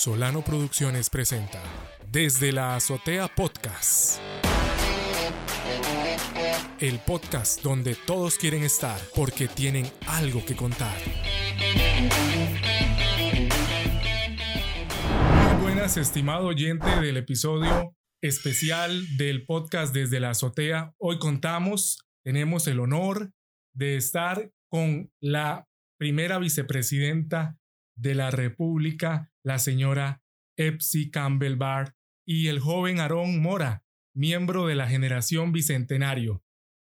Solano Producciones presenta Desde la Azotea Podcast. El podcast donde todos quieren estar porque tienen algo que contar. Muy buenas, estimado oyente del episodio especial del podcast Desde la Azotea. Hoy contamos, tenemos el honor de estar con la primera vicepresidenta de la República, la señora Epsi Campbell Barr, y el joven Aarón Mora, miembro de la generación Bicentenario.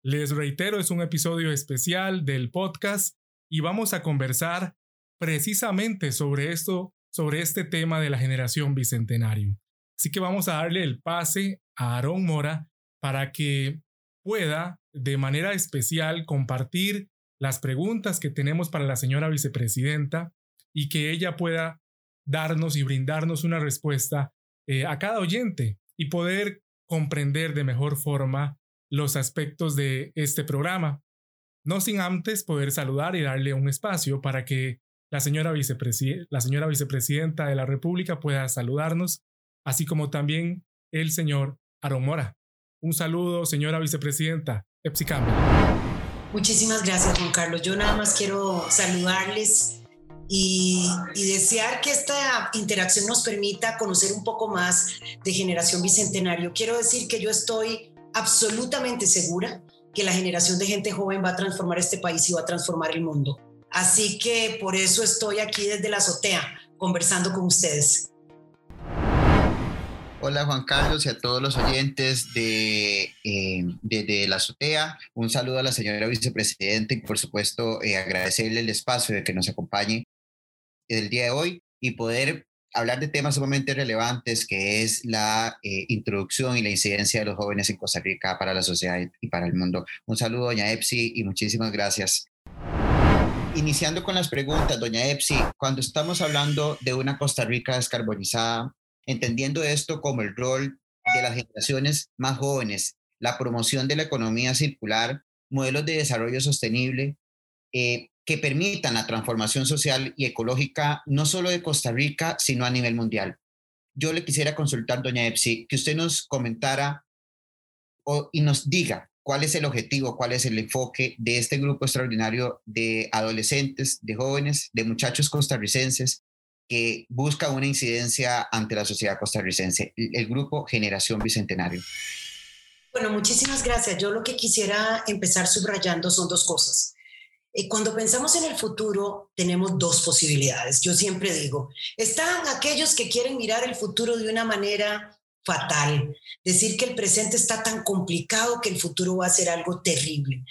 Les reitero, es un episodio especial del podcast y vamos a conversar precisamente sobre esto, sobre este tema de la generación Bicentenario. Así que vamos a darle el pase a Aarón Mora para que pueda de manera especial compartir las preguntas que tenemos para la señora vicepresidenta y que ella pueda darnos y brindarnos una respuesta eh, a cada oyente y poder comprender de mejor forma los aspectos de este programa. No sin antes poder saludar y darle un espacio para que la señora, la señora vicepresidenta de la República pueda saludarnos, así como también el señor Aaron Mora. Un saludo, señora vicepresidenta Epsi Muchísimas gracias, Juan Carlos. Yo nada más quiero saludarles y, desear que esta interacción nos permita conocer un poco más de Generación Bicentenario. Quiero decir que yo estoy absolutamente segura que la generación de gente joven va a transformar este país y va a transformar el mundo. Así que por eso estoy aquí desde la azotea conversando con ustedes. Hola Juan Carlos y a todos los oyentes de, eh, la azotea. Un saludo a la señora vicepresidenta y por supuesto eh, agradecerle el espacio de que nos acompañe el día de hoy y poder hablar de temas sumamente relevantes que es la eh, introducción y la incidencia de los jóvenes en Costa Rica para la sociedad y para el mundo. Un saludo, doña Epsi, y muchísimas gracias. Iniciando con las preguntas, doña Epsi, cuando estamos hablando de una Costa Rica descarbonizada, entendiendo esto como el rol de las generaciones más jóvenes, la promoción de la economía circular, modelos de desarrollo sostenible, eh, que permitan la transformación social y ecológica no solo de Costa Rica, sino a nivel mundial. Yo le quisiera consultar, doña Epsi, que usted nos comentara y nos diga cuál es el objetivo, cuál es el enfoque de este grupo extraordinario de adolescentes, de jóvenes, de muchachos costarricenses que busca una incidencia ante la sociedad costarricense, el grupo Generación Bicentenario. Bueno, muchísimas gracias. Yo lo que quisiera empezar subrayando son dos cosas. Eh, cuando pensamos en el futuro, tenemos dos posibilidades. Yo siempre digo, están aquellos que quieren mirar el futuro de una manera fatal, decir que el presente está tan complicado que el futuro va a ser algo terrible.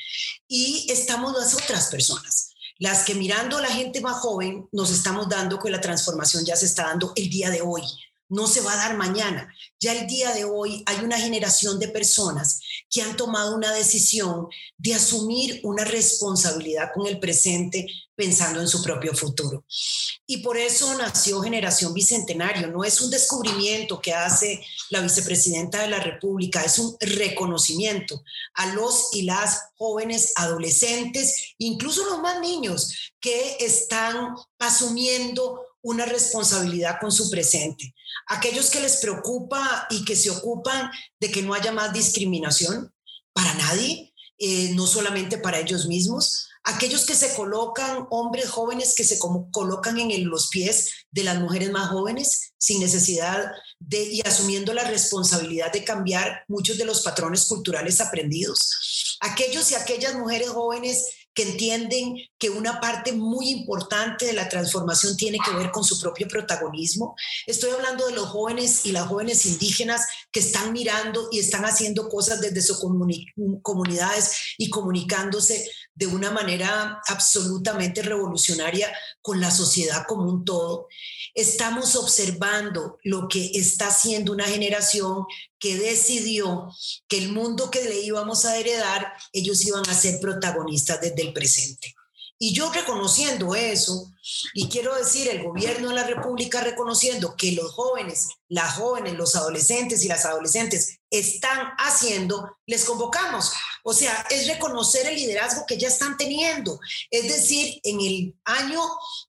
Y estamos las otras personas, las que mirando a la gente más joven nos estamos dando que la transformación ya se está dando el día de hoy, no se va a dar mañana. Ya el día de hoy hay una generación de personas que han tomado una decisión de asumir una responsabilidad con el presente pensando en su propio futuro. Y por eso nació Generación Bicentenario. No es un descubrimiento que hace la vicepresidenta de la República, es un reconocimiento a los y las jóvenes adolescentes, incluso los más niños, que están asumiendo una responsabilidad con su presente. Aquellos que les preocupa y que se ocupan de que no haya más discriminación para nadie, eh, no solamente para ellos mismos. Aquellos que se colocan, hombres jóvenes que se colocan en los pies de las mujeres más jóvenes sin necesidad de y asumiendo la responsabilidad de cambiar muchos de los patrones culturales aprendidos. Aquellos y aquellas mujeres jóvenes que entienden que una parte muy importante de la transformación tiene que ver con su propio protagonismo. Estoy hablando de los jóvenes y las jóvenes indígenas que están mirando y están haciendo cosas desde sus comunidades y comunicándose de una manera absolutamente revolucionaria con la sociedad como un todo. Estamos observando lo que está haciendo una generación que decidió que el mundo que le íbamos a heredar, ellos iban a ser protagonistas desde el presente. Y yo reconociendo eso, y quiero decir, el gobierno de la República reconociendo que los jóvenes, las jóvenes, los adolescentes y las adolescentes están haciendo, les convocamos. O sea, es reconocer el liderazgo que ya están teniendo. Es decir, en el año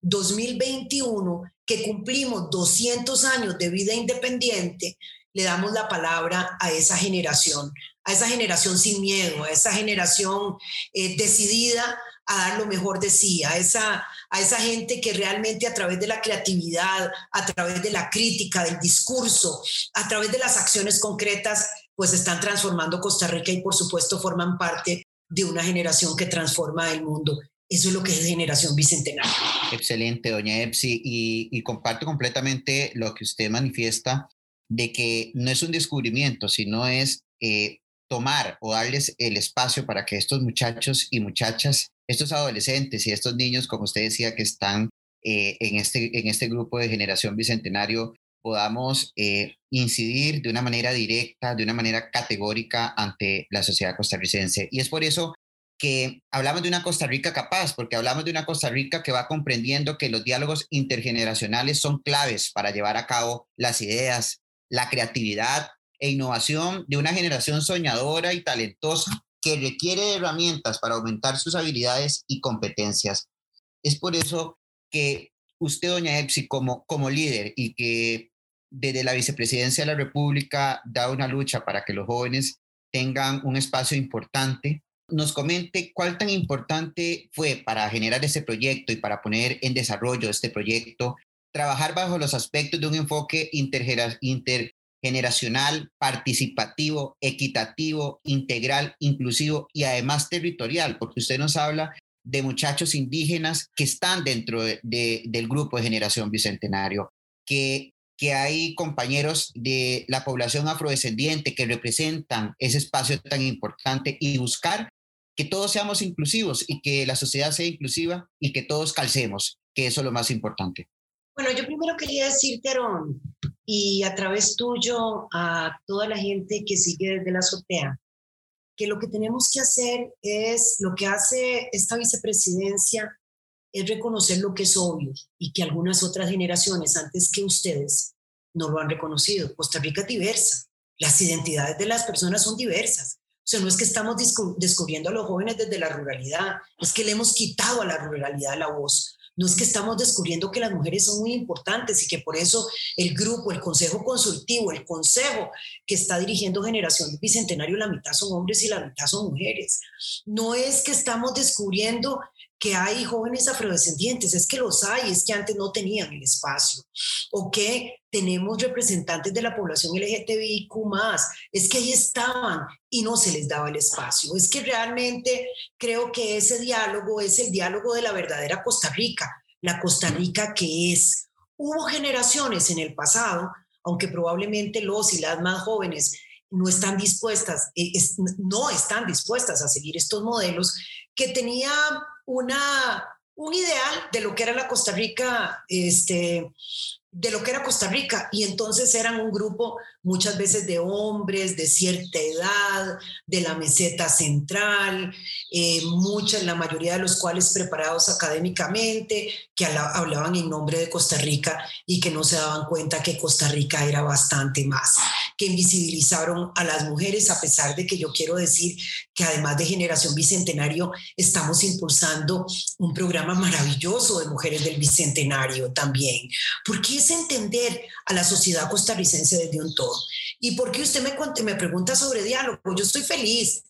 2021, que cumplimos 200 años de vida independiente, le damos la palabra a esa generación, a esa generación sin miedo, a esa generación eh, decidida a dar lo mejor de sí, a esa, a esa gente que realmente a través de la creatividad, a través de la crítica, del discurso, a través de las acciones concretas, pues están transformando Costa Rica y por supuesto forman parte de una generación que transforma el mundo. Eso es lo que es generación bicentenaria. Excelente, doña Epsi, y, comparto completamente lo que usted manifiesta de que no es un descubrimiento, sino es eh, tomar o darles el espacio para que estos muchachos y muchachas, estos adolescentes y estos niños, como usted decía, que están eh, en, este, en este grupo de generación bicentenario, podamos eh, incidir de una manera directa, de una manera categórica ante la sociedad costarricense. Y es por eso que hablamos de una Costa Rica capaz, porque hablamos de una Costa Rica que va comprendiendo que los diálogos intergeneracionales son claves para llevar a cabo las ideas, la creatividad e innovación de una generación soñadora y talentosa que requiere herramientas para aumentar sus habilidades y competencias. Es por eso que usted, doña Epsi, como, como líder y que desde la vicepresidencia de la República da una lucha para que los jóvenes tengan un espacio importante, nos comente cuál tan importante fue para generar ese proyecto y para poner en desarrollo este proyecto, trabajar bajo los aspectos de un enfoque inter, generacional, participativo, equitativo, integral, inclusivo y además territorial, porque usted nos habla de muchachos indígenas que están dentro del grupo de generación bicentenario, que, que hay compañeros de la población afrodescendiente que representan ese espacio tan importante y buscar que todos seamos inclusivos y que la sociedad sea inclusiva y que todos calcemos, que eso es lo más importante. Bueno, yo primero quería decirte, Aaron, y a través tuyo a toda la gente que sigue desde la azotea, que lo que tenemos que hacer es, lo que hace esta vicepresidencia es reconocer lo que es obvio y que algunas otras generaciones antes que ustedes no lo han reconocido. Costa Rica es diversa, las identidades de las personas son diversas. O sea, no es que estamos descubriendo a los jóvenes desde la ruralidad, es que le hemos quitado a la ruralidad la voz. No es que estamos descubriendo que las mujeres son muy importantes y que por eso el grupo, el consejo consultivo, el consejo que está dirigiendo Generación Bicentenario, la mitad son hombres y la mitad son mujeres. No es que estamos descubriendo que hay jóvenes afrodescendientes, es que los hay, es que antes no tenían el espacio, o que tenemos representantes de la población LGTBIQ más, es que ahí estaban y no se les daba el espacio. Es que realmente creo que ese diálogo es el diálogo de la verdadera Costa Rica, la Costa Rica que es. Hubo generaciones en el pasado, aunque probablemente los y las más jóvenes no están dispuestas, eh, no están dispuestas a seguir estos modelos, que tenía una, un ideal de lo que era la Costa Rica, este, de lo que era Costa Rica. Y entonces eran un grupo muchas veces de hombres de cierta edad, de la meseta central, eh, muchas, la mayoría de los cuales preparados académicamente, que hablaban en nombre de Costa Rica y que no se daban cuenta que Costa Rica era bastante más, que invisibilizaron a las mujeres, a pesar de que yo quiero decir que además de Generación Bicentenario, estamos impulsando un programa maravilloso de mujeres del Bicentenario también, porque entender a la sociedad costarricense desde un todo. ¿Y por qué usted me, me pregunta sobre diálogo? Yo estoy feliz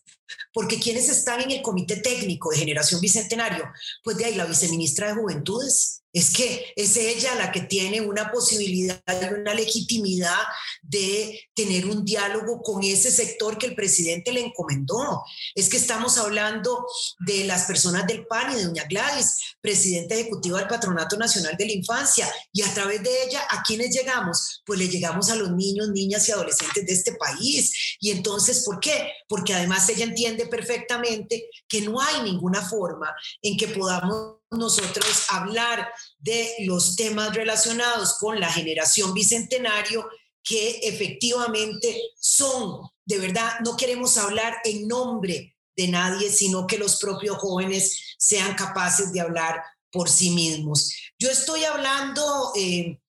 porque quienes están en el comité técnico de Generación Bicentenario, pues de ahí la viceministra de Juventudes, es que es ella la que tiene una posibilidad y una legitimidad de tener un diálogo con ese sector que el presidente le encomendó. Es que estamos hablando de las personas del PAN y de doña Gladys, presidenta ejecutiva del Patronato Nacional de la Infancia, y a través de ella, ¿a quiénes llegamos? Pues le llegamos a los niños, niñas y adolescentes de este país. Y entonces, ¿por qué? Porque además ella entiende perfectamente que no hay ninguna forma en que podamos nosotros hablar de los temas relacionados con la generación bicentenario que efectivamente son, de verdad, no queremos hablar en nombre de nadie, sino que los propios jóvenes sean capaces de hablar por sí mismos. Yo estoy hablando eh,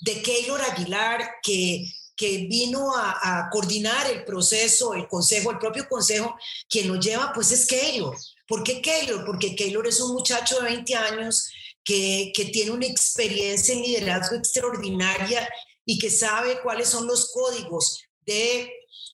de Keylor Aguilar, que, que vino a, coordinar el proceso, el consejo, el propio consejo, quien lo lleva, pues es Keylor. ¿Por qué Keylor? Porque Keylor es un muchacho de 20 años que, que tiene una experiencia en liderazgo extraordinaria y que sabe cuáles son los códigos de,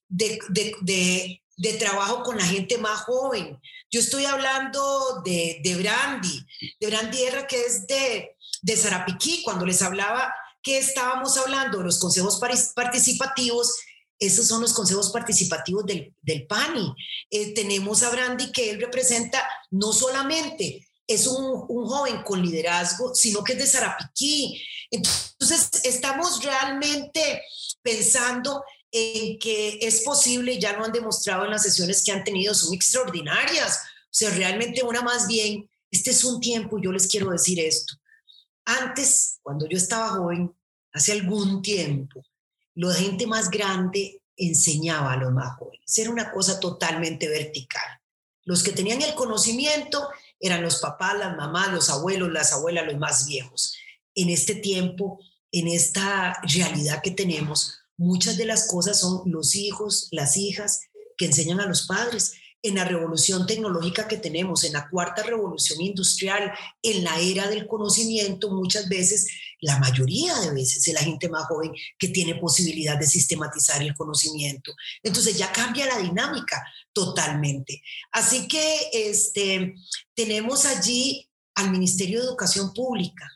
de, de, de trabajo con la gente más joven. Yo estoy hablando de, de Brandy, de Brandy Erra, que es de, de Zarapiquí, cuando les hablaba que estábamos hablando de los consejos participativos, esos son los consejos participativos del, del PANI. Eh, tenemos a Brandy que él representa no solamente es un, un, joven con liderazgo, sino que es de Zarapiquí. Entonces, estamos realmente pensando en que es posible, ya lo han demostrado en las sesiones que han tenido, son extraordinarias. O sea, realmente una más bien, este es un tiempo, yo les quiero decir esto. Antes, cuando yo estaba joven, hace algún tiempo, la gente más grande enseñaba a los más jóvenes. Era una cosa totalmente vertical. Los que tenían el conocimiento eran los papás, las mamás, los abuelos, las abuelas, los más viejos. En este tiempo, en esta realidad que tenemos, Muchas de las cosas son los hijos, las hijas que enseñan a los padres. En la revolución tecnológica que tenemos, en la cuarta revolución industrial, en la era del conocimiento, muchas veces, la mayoría de veces, es la gente más joven que tiene posibilidad de sistematizar el conocimiento. Entonces ya cambia la dinámica totalmente. Así que este, tenemos allí al Ministerio de Educación Pública,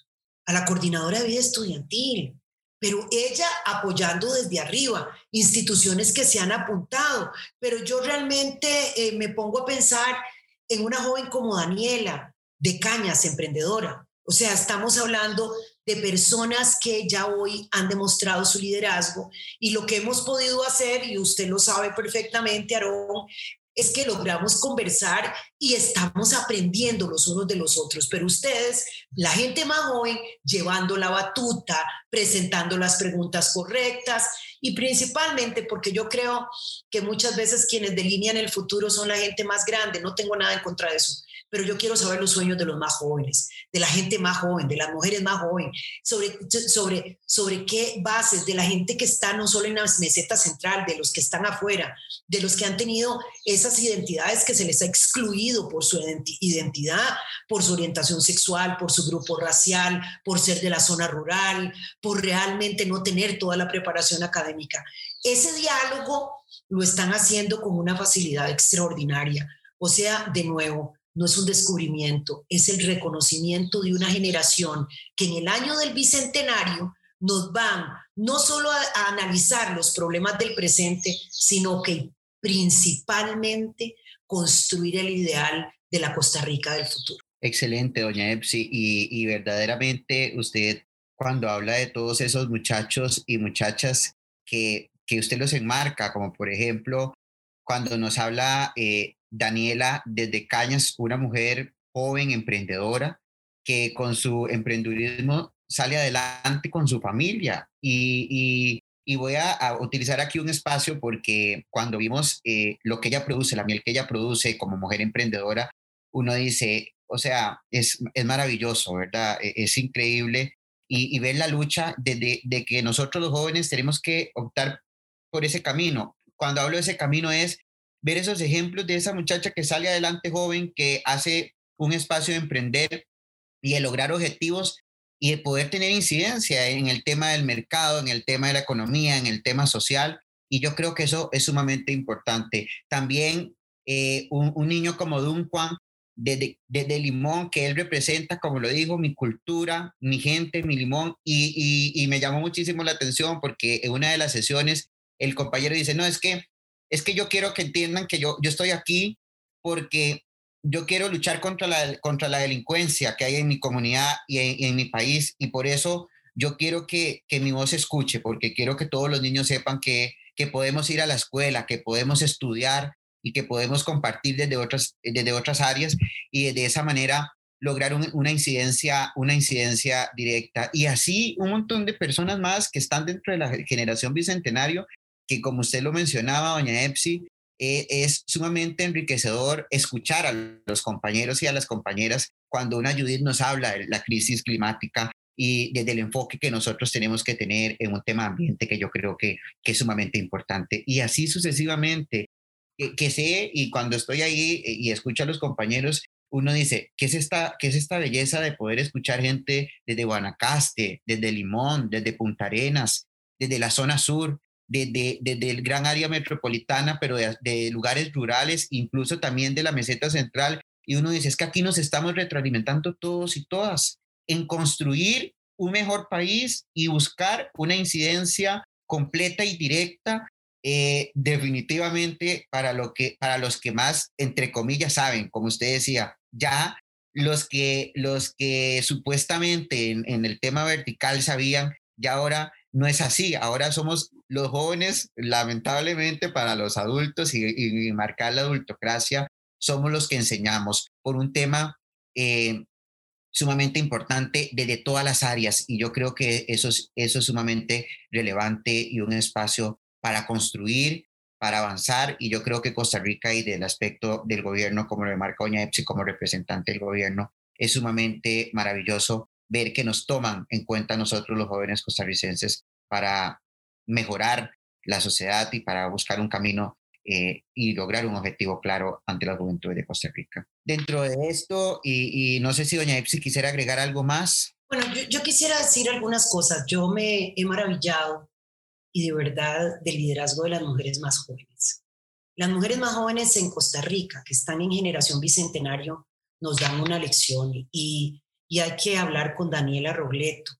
a la Coordinadora de Vida Estudiantil, pero ella apoyando desde arriba, instituciones que se han apuntado. Pero yo realmente eh, me pongo a pensar en una joven como Daniela, de Cañas, emprendedora. O sea, estamos hablando de personas que ya hoy han demostrado su liderazgo y lo que hemos podido hacer, y usted lo sabe perfectamente, Aarón, es que logramos conversar y estamos aprendiendo los unos de los otros. Pero ustedes, la gente más joven, llevando la batuta, presentando las preguntas correctas y principalmente porque yo creo que muchas veces quienes delinean el futuro son la gente más grande. No tengo nada en contra de eso pero yo quiero saber los sueños de los más jóvenes, de la gente más joven, de las mujeres más jóvenes, sobre, sobre, sobre qué bases, de la gente que está no solo en la meseta central, de los que están afuera, de los que han tenido esas identidades que se les ha excluido por su identidad, por su orientación sexual, por su grupo racial, por ser de la zona rural, por realmente no tener toda la preparación académica. Ese diálogo lo están haciendo con una facilidad extraordinaria. O sea, de nuevo, no es un descubrimiento, es el reconocimiento de una generación que en el año del bicentenario nos van no solo a, analizar los problemas del presente, sino que principalmente construir el ideal de la Costa Rica del futuro. Excelente, doña Epsi. Y, verdaderamente usted, cuando habla de todos esos muchachos y muchachas que, que usted los enmarca, como por ejemplo, cuando nos habla eh, Daniela desde Cañas, una mujer joven, emprendedora, que con su emprendedurismo sale adelante con su familia. Y, voy a, utilizar aquí un espacio porque cuando vimos eh, lo que ella produce, la miel que ella produce como mujer emprendedora, uno dice, o sea, es, es maravilloso, ¿verdad? E, es, increíble. Y, ver la lucha de, de que nosotros los jóvenes tenemos que optar por ese camino. Cuando hablo de ese camino es ver esos ejemplos de esa muchacha que sale adelante joven, que hace un espacio de emprender y de lograr objetivos y de poder tener incidencia en el tema del mercado, en el tema de la economía, en el tema social. Y yo creo que eso es sumamente importante. También eh, un, niño como Duncan, desde, desde Limón, que él representa, como lo dijo, mi cultura, mi gente, mi Limón, y, y, y me llamó muchísimo la atención porque en una de las sesiones el compañero dice, no, es que es que yo quiero que entiendan que yo, yo estoy aquí porque yo quiero luchar contra la, contra la delincuencia que hay en mi comunidad y en, mi país y por eso yo quiero que, que, mi voz se escuche, porque quiero que todos los niños sepan que, que podemos ir a la escuela, que podemos estudiar y que podemos compartir desde otras, desde otras áreas y de esa manera lograr una, incidencia, una incidencia directa. Y así un montón de personas más que están dentro de la generación bicentenario que como usted lo mencionaba, doña Epsi, eh, es sumamente enriquecedor escuchar a los compañeros y a las compañeras cuando una Judith nos habla de la crisis climática y desde el enfoque que nosotros tenemos que tener en un tema ambiente que yo creo que, que es sumamente importante. Y así sucesivamente, que, que, sé y cuando estoy ahí eh, y escucho a los compañeros, uno dice, ¿qué es, esta, ¿qué es esta belleza de poder escuchar gente desde Guanacaste, desde Limón, desde Punta Arenas, desde la zona sur, desde, desde el gran área metropolitana, pero de, lugares rurales, incluso también de la meseta central? Y uno dice, es que aquí nos estamos retroalimentando todos y todas en construir un mejor país y buscar una incidencia completa y directa eh, definitivamente para, lo que, para los que más, entre comillas, saben, como usted decía, ya los que, los que supuestamente en, el tema vertical sabían, ya ahora no es así, ahora somos los jóvenes, lamentablemente para los adultos y, marcar la adultocracia, somos los que enseñamos por un tema eh, sumamente importante desde todas las áreas y yo creo que eso es, sumamente relevante y un espacio para construir, para avanzar y yo creo que Costa Rica y del aspecto del gobierno, como lo marca Doña Epsi como representante del gobierno, es sumamente maravilloso ver que nos toman en cuenta nosotros los jóvenes costarricenses para mejorar la sociedad y para buscar un camino eh, y lograr un objetivo claro ante la juventud de Costa Rica. Dentro de esto, y, no sé si doña Epsi quisiera agregar algo más. Bueno, yo, yo, quisiera decir algunas cosas. Yo me he maravillado y de verdad del liderazgo de las mujeres más jóvenes. Las mujeres más jóvenes en Costa Rica, que están en generación bicentenario, nos dan una lección y, y hay que hablar con Daniela Robleto,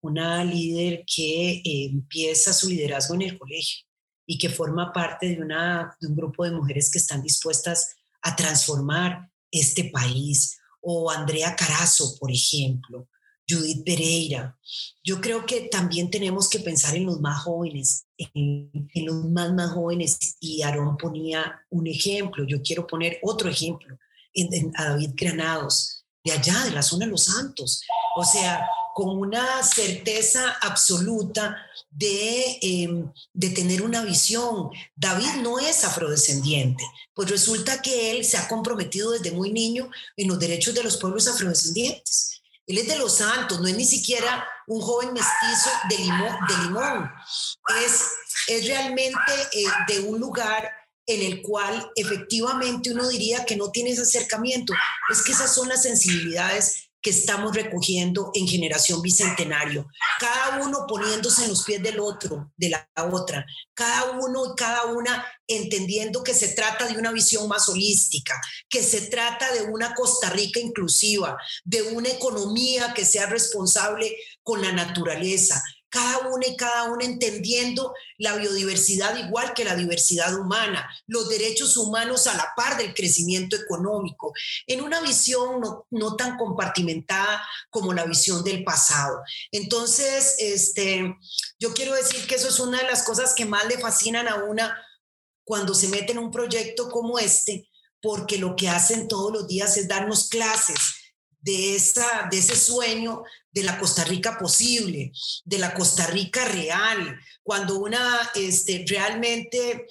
una líder que eh, empieza su liderazgo en el colegio y que forma parte de, una, de un grupo de mujeres que están dispuestas a transformar este país. O Andrea Carazo, por ejemplo, Judith Pereira. Yo creo que también tenemos que pensar en los más jóvenes, en, los más, más jóvenes. Y Aarón ponía un ejemplo, yo quiero poner otro ejemplo, en, a David Granados, de allá, de la zona de Los Santos. O sea, con una certeza absoluta de, em, de, tener una visión. David no es afrodescendiente, pues resulta que él se ha comprometido desde muy niño en los derechos de los pueblos afrodescendientes. Él es de los santos, no es ni siquiera un joven mestizo de limón. De limón. Es, es realmente eh, de un lugar en el cual efectivamente uno diría que no tiene ese acercamiento. Es que esas son las sensibilidades que estamos recogiendo en generación bicentenario, cada uno poniéndose en los pies del otro, de la otra, cada uno y cada una entendiendo que se trata de una visión más holística, que se trata de una Costa Rica inclusiva, de una economía que sea responsable con la naturaleza, cada una y cada una entendiendo la biodiversidad igual que la diversidad humana, los derechos humanos a la par del crecimiento económico, en una visión no, tan compartimentada como la visión del pasado. Entonces, este, yo quiero decir que eso es una de las cosas que más le fascinan a una cuando se mete en un proyecto como este, porque lo que hacen todos los días es darnos clases de, esa, de ese sueño de la Costa Rica posible, de la Costa Rica real, cuando una este, realmente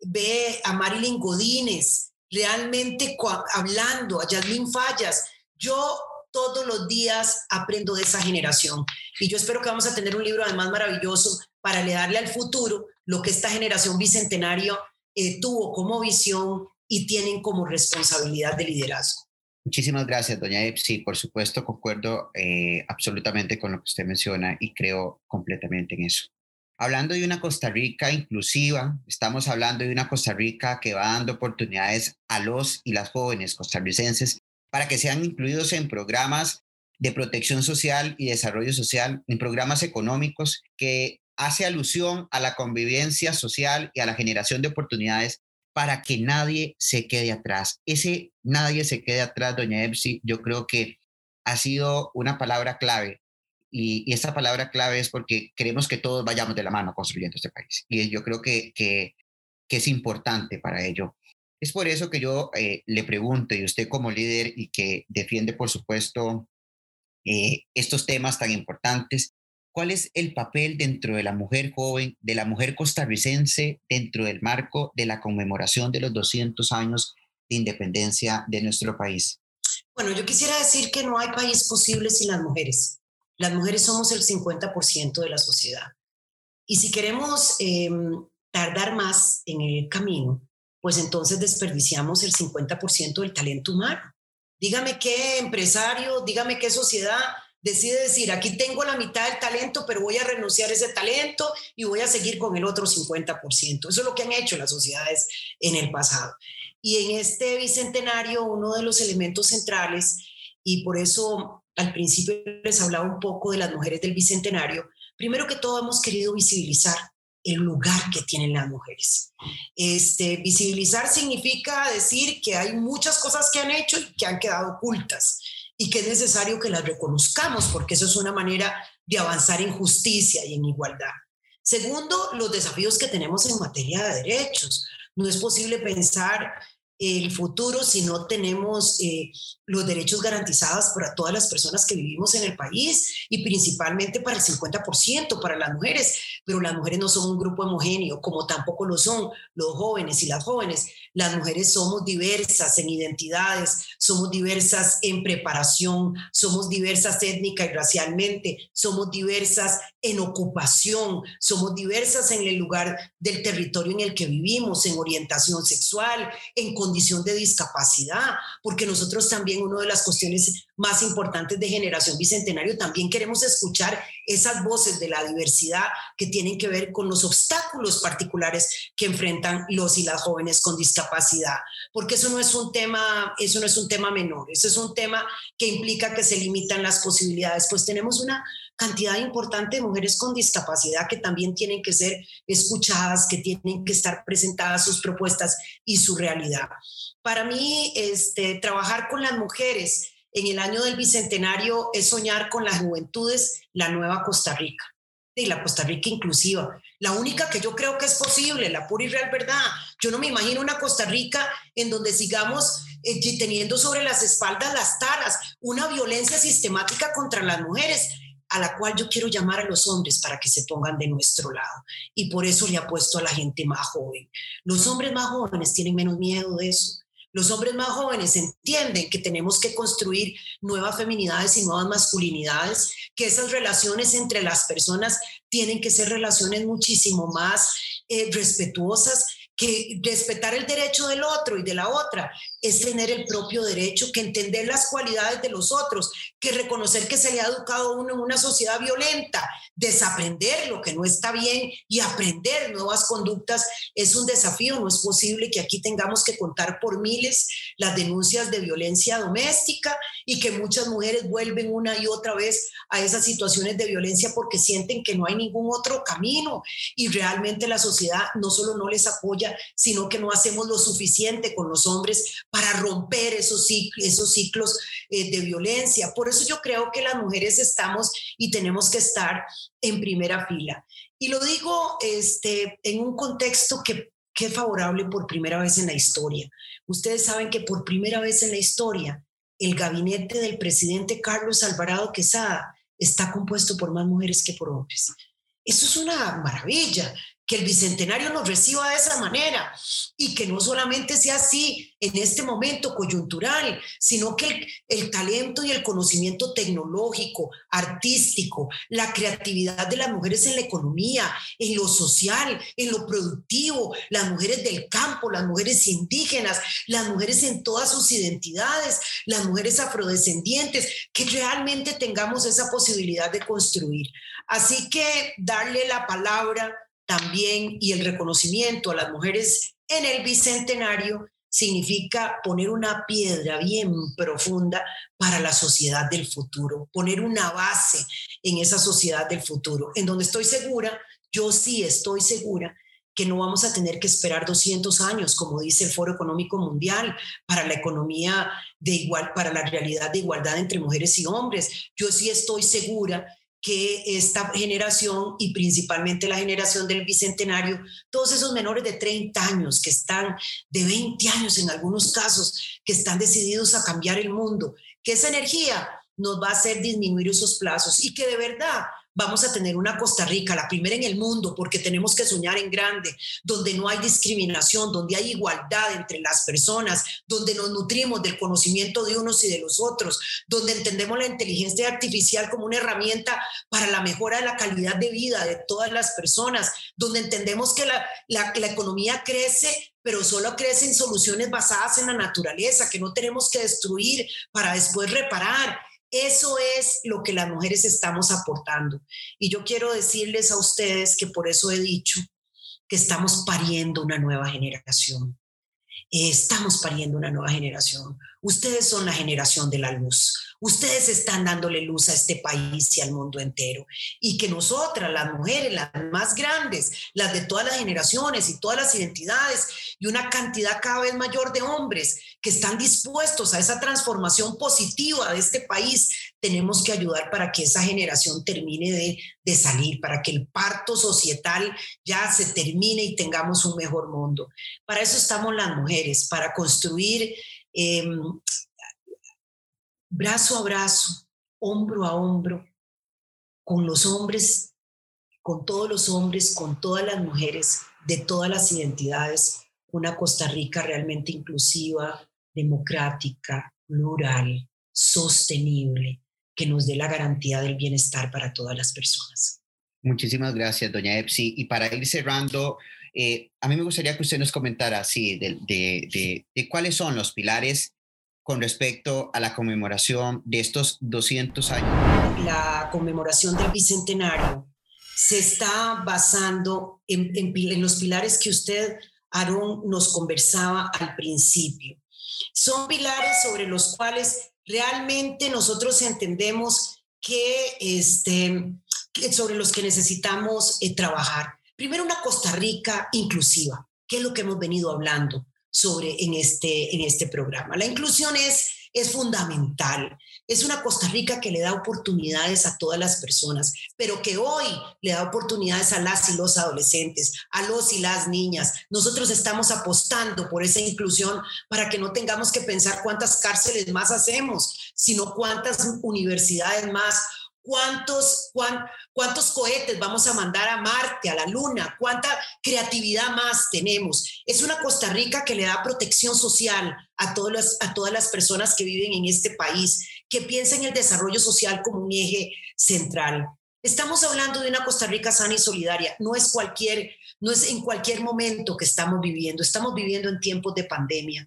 ve a Marilyn Godínez, realmente hablando, a Yasmín Fallas, yo todos los días aprendo de esa generación y yo espero que vamos a tener un libro además maravilloso para le darle al futuro lo que esta generación bicentenario eh, tuvo como visión y tienen como responsabilidad de liderazgo. Muchísimas gracias, doña Epsi. Por supuesto, concuerdo eh, absolutamente con lo que usted menciona y creo completamente en eso. Hablando de una Costa Rica inclusiva, estamos hablando de una Costa Rica que va dando oportunidades a los y las jóvenes costarricenses para que sean incluidos en programas de protección social y desarrollo social, en programas económicos que hace alusión a la convivencia social y a la generación de oportunidades para que nadie se quede atrás. Ese nadie se quede atrás, doña Epsi, yo creo que ha sido una palabra clave. Y, esa palabra clave es porque queremos que todos vayamos de la mano construyendo este país. Y yo creo que, que, es importante para ello. Es por eso que yo eh, le pregunto, y usted como líder y que defiende, por supuesto, eh, estos temas tan importantes, ¿cuál es el papel dentro de la mujer joven, de la mujer costarricense, dentro del marco de la conmemoración de los 200 años de independencia de nuestro país? Bueno, yo quisiera decir que no hay país posible sin las mujeres. Las mujeres somos el 50% de la sociedad. Y si queremos em, tardar más en el camino, pues entonces desperdiciamos el 50% del talento humano. Dígame qué empresario, dígame qué sociedad decide decir, aquí tengo la mitad del talento, pero voy a renunciar a ese talento y voy a seguir con el otro 50%. Eso es lo que han hecho las sociedades en el pasado. Y en este bicentenario, uno de los elementos centrales, y por eso al principio les hablaba un poco de las mujeres del bicentenario, primero que todo hemos querido visibilizar el lugar que tienen las mujeres. Este, visibilizar significa decir que hay muchas cosas que han hecho y que han quedado ocultas y que es necesario que las reconozcamos porque eso es una manera de avanzar en justicia y en igualdad. Segundo, los desafíos que tenemos en materia de derechos. No es posible pensar el futuro si no tenemos eh, los derechos garantizados para todas las personas que vivimos en el país y principalmente para el 50% para las mujeres. Pero las mujeres no son un grupo homogéneo, como tampoco lo son los jóvenes y las jóvenes. Las mujeres somos diversas en identidades, somos diversas en preparación, somos diversas étnica y racialmente, somos diversas en ocupación, somos diversas en el lugar del territorio en el que vivimos, en orientación sexual, en condición de discapacidad, porque nosotros también, una de las cuestiones más importantes de Generación Bicentenario, también queremos escuchar esas voces de la diversidad que tienen que ver con los obstáculos particulares que enfrentan los y las jóvenes con discapacidad, porque eso no es un tema, eso no es un tema menor, eso es un tema que implica que se limitan las posibilidades, pues tenemos una cantidad importante de mujeres con discapacidad que también tienen que ser escuchadas, que tienen que estar presentadas sus propuestas y su realidad. Para mí, este, trabajar con las mujeres en el año del Bicentenario es soñar con las juventudes la nueva Costa Rica y la Costa Rica inclusiva. La única que yo creo que es posible, la pura y real verdad. Yo no me imagino una Costa Rica en donde sigamos eh, teniendo sobre las espaldas las taras, una violencia sistemática contra las mujeres a la cual yo quiero llamar a los hombres para que se pongan de nuestro lado. Y por eso le apuesto a la gente más joven. Los hombres más jóvenes tienen menos miedo de eso. Los hombres más jóvenes entienden que tenemos que construir nuevas feminidades y nuevas masculinidades, que esas relaciones entre las personas tienen que ser relaciones muchísimo más eh, respetuosas que respetar el derecho del otro y de la otra es tener el propio derecho, que entender las cualidades de los otros, que reconocer que se le ha educado uno en una sociedad violenta, desaprender lo que no está bien y aprender nuevas conductas es un desafío. No es posible que aquí tengamos que contar por miles las denuncias de violencia doméstica y que muchas mujeres vuelven una y otra vez a esas situaciones de violencia porque sienten que no hay ningún otro camino y realmente la sociedad no solo no les apoya, sino que no hacemos lo suficiente con los hombres para romper esos ciclos, eh, de violencia. Por eso yo creo que las mujeres estamos y tenemos que estar en primera fila. Y lo digo este, en un contexto que, que es favorable por primera vez en la historia. Ustedes saben que por primera vez en la historia el gabinete del presidente Carlos Alvarado Quesada está compuesto por más mujeres que por hombres. Eso es una maravilla que el bicentenario nos reciba de esa manera y que no solamente sea así en este momento coyuntural, sino que el, talento y el conocimiento tecnológico, artístico, la creatividad de las mujeres en la economía, en lo social, en lo productivo, las mujeres del campo, las mujeres indígenas, las mujeres en todas sus identidades, las mujeres afrodescendientes, que realmente tengamos esa posibilidad de construir. Así que darle la palabra también y el reconocimiento a las mujeres en el Bicentenario significa poner una piedra bien profunda para la sociedad del futuro, poner una base en esa sociedad del futuro, en donde estoy segura, yo sí estoy segura que no vamos a tener que esperar 200 años, como dice el Foro Económico Mundial, para la economía de igual, para la realidad de igualdad entre mujeres y hombres. Yo sí estoy segura que esta generación y principalmente la generación del bicentenario, todos esos menores de 30 años que están, de 20 años en algunos casos, que están decididos a cambiar el mundo, que esa energía nos va a hacer disminuir esos plazos y que de verdad vamos a tener una Costa Rica, la primera en el mundo, porque tenemos que soñar en grande, donde no hay discriminación, donde hay igualdad entre las personas, donde nos nutrimos del conocimiento de unos y de los otros, donde entendemos la inteligencia artificial como una herramienta para la mejora de la calidad de vida de todas las personas, donde entendemos que la, economía crece pero solo crecen soluciones basadas en la naturaleza, que no tenemos que destruir para después reparar. Eso es lo que las mujeres estamos aportando. Y yo quiero decirles a ustedes que por eso he dicho que estamos pariendo una nueva generación. Estamos pariendo una nueva generación. Ustedes son la generación de la luz. Ustedes están dándole luz a este país y al mundo entero. Y que nosotras, las mujeres, las más grandes, las de todas las generaciones y todas las identidades, y una cantidad cada vez mayor de hombres que están dispuestos a esa transformación positiva de este país, tenemos que ayudar para que esa generación termine de, salir, para que el parto societal ya se termine y tengamos un mejor mundo. Para eso estamos las mujeres, para construir eh, brazo a brazo, hombro a hombro, con los hombres, con todos los hombres, con todas las mujeres, de todas las identidades, una Costa Rica realmente inclusiva, democrática, plural, sostenible, que nos dé la garantía del bienestar para todas las personas. Muchísimas gracias, doña Epsi. Y para ir cerrando, eh, a mí me gustaría que usted nos comentara así de, de, de cuáles son los pilares con respecto a la conmemoración de estos 200 años? La conmemoración del Bicentenario se está basando en, en, los pilares que usted, Aarón, nos conversaba al principio. Son pilares sobre los cuales realmente nosotros entendemos que, este, sobre los que necesitamos eh, trabajar. Primero, una Costa Rica inclusiva, que es lo que hemos venido hablando sobre en este, en este programa. La inclusión es, es fundamental. Es una Costa Rica que le da oportunidades a todas las personas, pero que hoy le da oportunidades a las y los adolescentes, a los y las niñas. Nosotros estamos apostando por esa inclusión para que no tengamos que pensar cuántas cárceles más hacemos, sino cuántas universidades más ¿Cuántos, ¿Cuántos cohetes vamos a mandar a Marte, a la Luna? ¿Cuánta creatividad más tenemos? Es una Costa Rica que le da protección social a, todos a todas las personas que viven en este país, que piensa en el desarrollo social como un eje central. Estamos hablando de una Costa Rica sana y solidaria. No es cualquier, no es en cualquier momento que estamos viviendo. Estamos viviendo en tiempos de pandemia.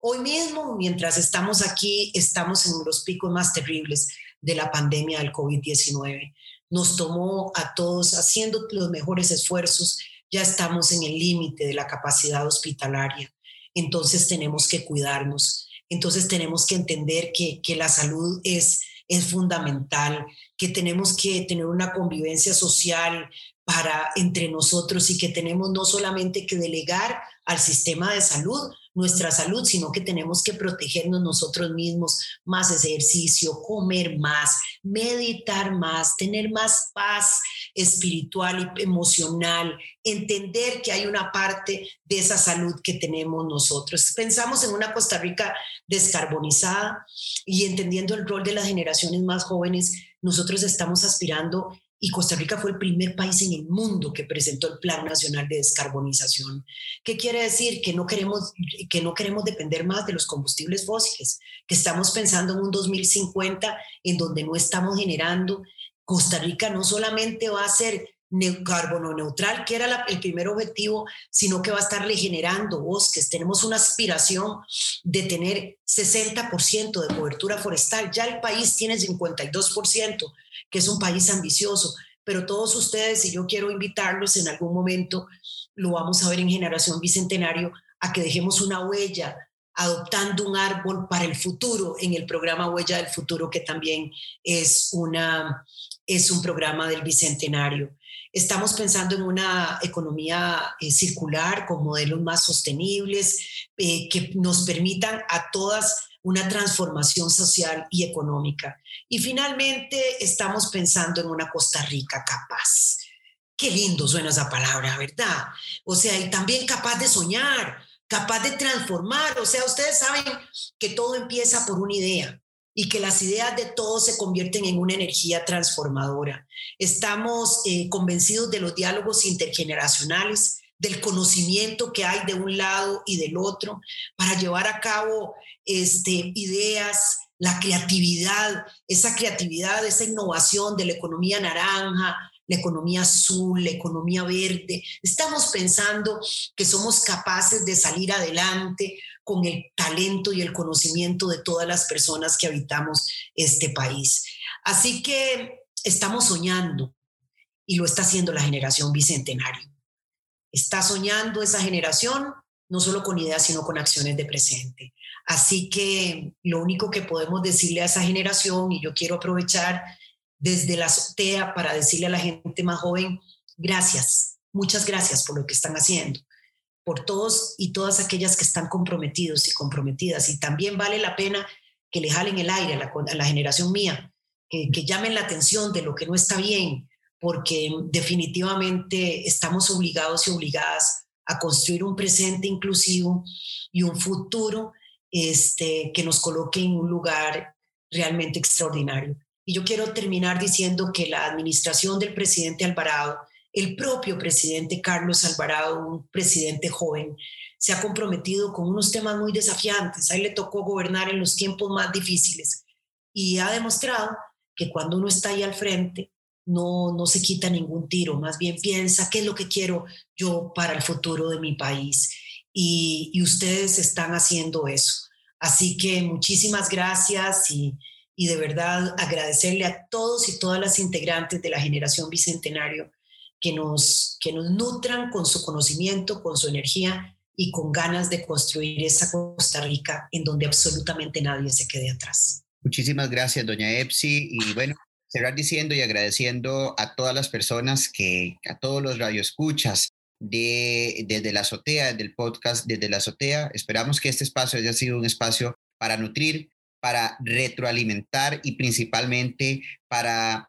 Hoy mismo, mientras estamos aquí, estamos en los picos más terribles de la pandemia del COVID-19. Nos tomó a todos haciendo los mejores esfuerzos, ya estamos en el límite de la capacidad hospitalaria, entonces tenemos que cuidarnos, entonces tenemos que entender que, que la salud es, es fundamental, que tenemos que tener una convivencia social para entre nosotros y que tenemos no solamente que delegar al sistema de salud, nuestra salud, sino que tenemos que protegernos nosotros mismos, más ejercicio, comer más, meditar más, tener más paz espiritual y emocional, entender que hay una parte de esa salud que tenemos nosotros. Pensamos en una Costa Rica descarbonizada y entendiendo el rol de las generaciones más jóvenes, nosotros estamos aspirando y Costa Rica fue el primer país en el mundo que presentó el Plan Nacional de Descarbonización. ¿Qué quiere decir? Que no queremos, que no queremos depender más de los combustibles fósiles, que estamos pensando en un 2050 en donde no estamos generando. Costa Rica no solamente va a ser carbono neutral, que era el primer objetivo, sino que va a estar regenerando bosques. Tenemos una aspiración de tener 60% de cobertura forestal. Ya el país tiene 52% que es un país ambicioso, pero todos ustedes, y yo quiero invitarlos en algún momento, lo vamos a ver en Generación Bicentenario, a que dejemos una huella adoptando un árbol para el futuro en el programa Huella del Futuro, que también es, una, es un programa del Bicentenario. Estamos pensando en una economía eh, circular con modelos más sostenibles eh, que nos permitan a todas una transformación social y económica. Y finalmente estamos pensando en una Costa Rica capaz. Qué lindo suena esa palabra, ¿verdad? O sea, y también capaz de soñar, capaz de transformar. O sea, ustedes saben que todo empieza por una idea. Y que las ideas de todos se convierten en una energía transformadora. Estamos eh, convencidos de los diálogos intergeneracionales, del conocimiento que hay de un lado y del otro para llevar a cabo este, ideas, la creatividad, esa creatividad, esa innovación de la economía naranja, la economía azul, la economía verde. Estamos pensando que somos capaces de salir adelante con el talento y el conocimiento de todas las personas que habitamos este país. Así que estamos soñando y lo está haciendo la generación bicentenario. Está soñando esa generación no solo con ideas, sino con acciones de presente. Así que lo único que podemos decirle a esa generación, y yo quiero aprovechar desde la azotea para decirle a la gente más joven, gracias, muchas gracias por lo que están haciendo, por todos y todas aquellas que están comprometidos y comprometidas. Y también vale la pena que le jalen el aire a la, generación mía, que, que llamen la atención de lo que no está bien, porque definitivamente estamos obligados y obligadas a construir un presente inclusivo y un futuro este, que nos coloque en un lugar realmente extraordinario. Y yo quiero terminar diciendo que la administración del presidente Alvarado, el propio presidente Carlos Alvarado, un presidente joven, se ha comprometido con unos temas muy desafiantes. A él le tocó gobernar en los tiempos más difíciles y ha demostrado que cuando uno está ahí al frente, no, no se quita ningún tiro, más bien piensa qué es lo que quiero yo para el futuro de mi país. Y, y ustedes están haciendo eso. Así que muchísimas gracias y, y de verdad agradecerle a todos y todas las integrantes de la generación Bicentenario que nos, que nos nutran con su conocimiento, con su energía y con ganas de construir esa Costa Rica en donde absolutamente nadie se quede atrás. Muchísimas gracias, doña Epsi. Y bueno, cerrar diciendo y agradeciendo a todas las personas que, a todos los radioescuchas de, desde la azotea, del podcast desde la azotea. Esperamos que este espacio haya sido un espacio para nutrir, para retroalimentar y principalmente para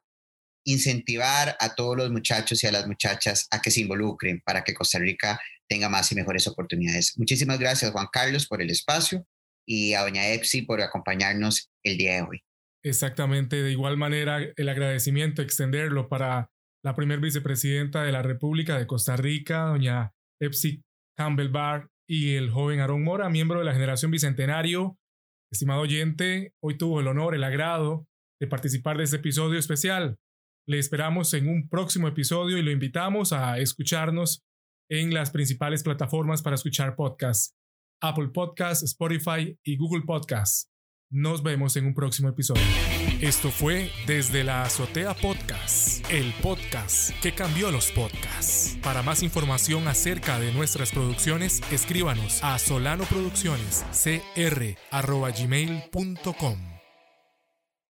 incentivar a todos los muchachos y a las muchachas a que se involucren para que Costa Rica tenga más y mejores oportunidades. Muchísimas gracias, Juan Carlos, por el espacio y a doña Epsi por acompañarnos el día de hoy. Exactamente, de igual manera el agradecimiento, extenderlo para la primer vicepresidenta de la República de Costa Rica, doña Epsi Campbell Barr, y el joven Aaron Mora, miembro de la generación Bicentenario, Estimado oyente, hoy tuvo el honor, el agrado de participar de este episodio especial. Le esperamos en un próximo episodio y lo invitamos a escucharnos en las principales plataformas para escuchar podcasts, Apple Podcasts, Spotify y Google Podcasts. Nos vemos en un próximo episodio. Esto fue Desde la Azotea Podcast, el podcast que cambió los podcasts. Para más información acerca de nuestras producciones, escríbanos a solanoproduccionescr.gmail.com.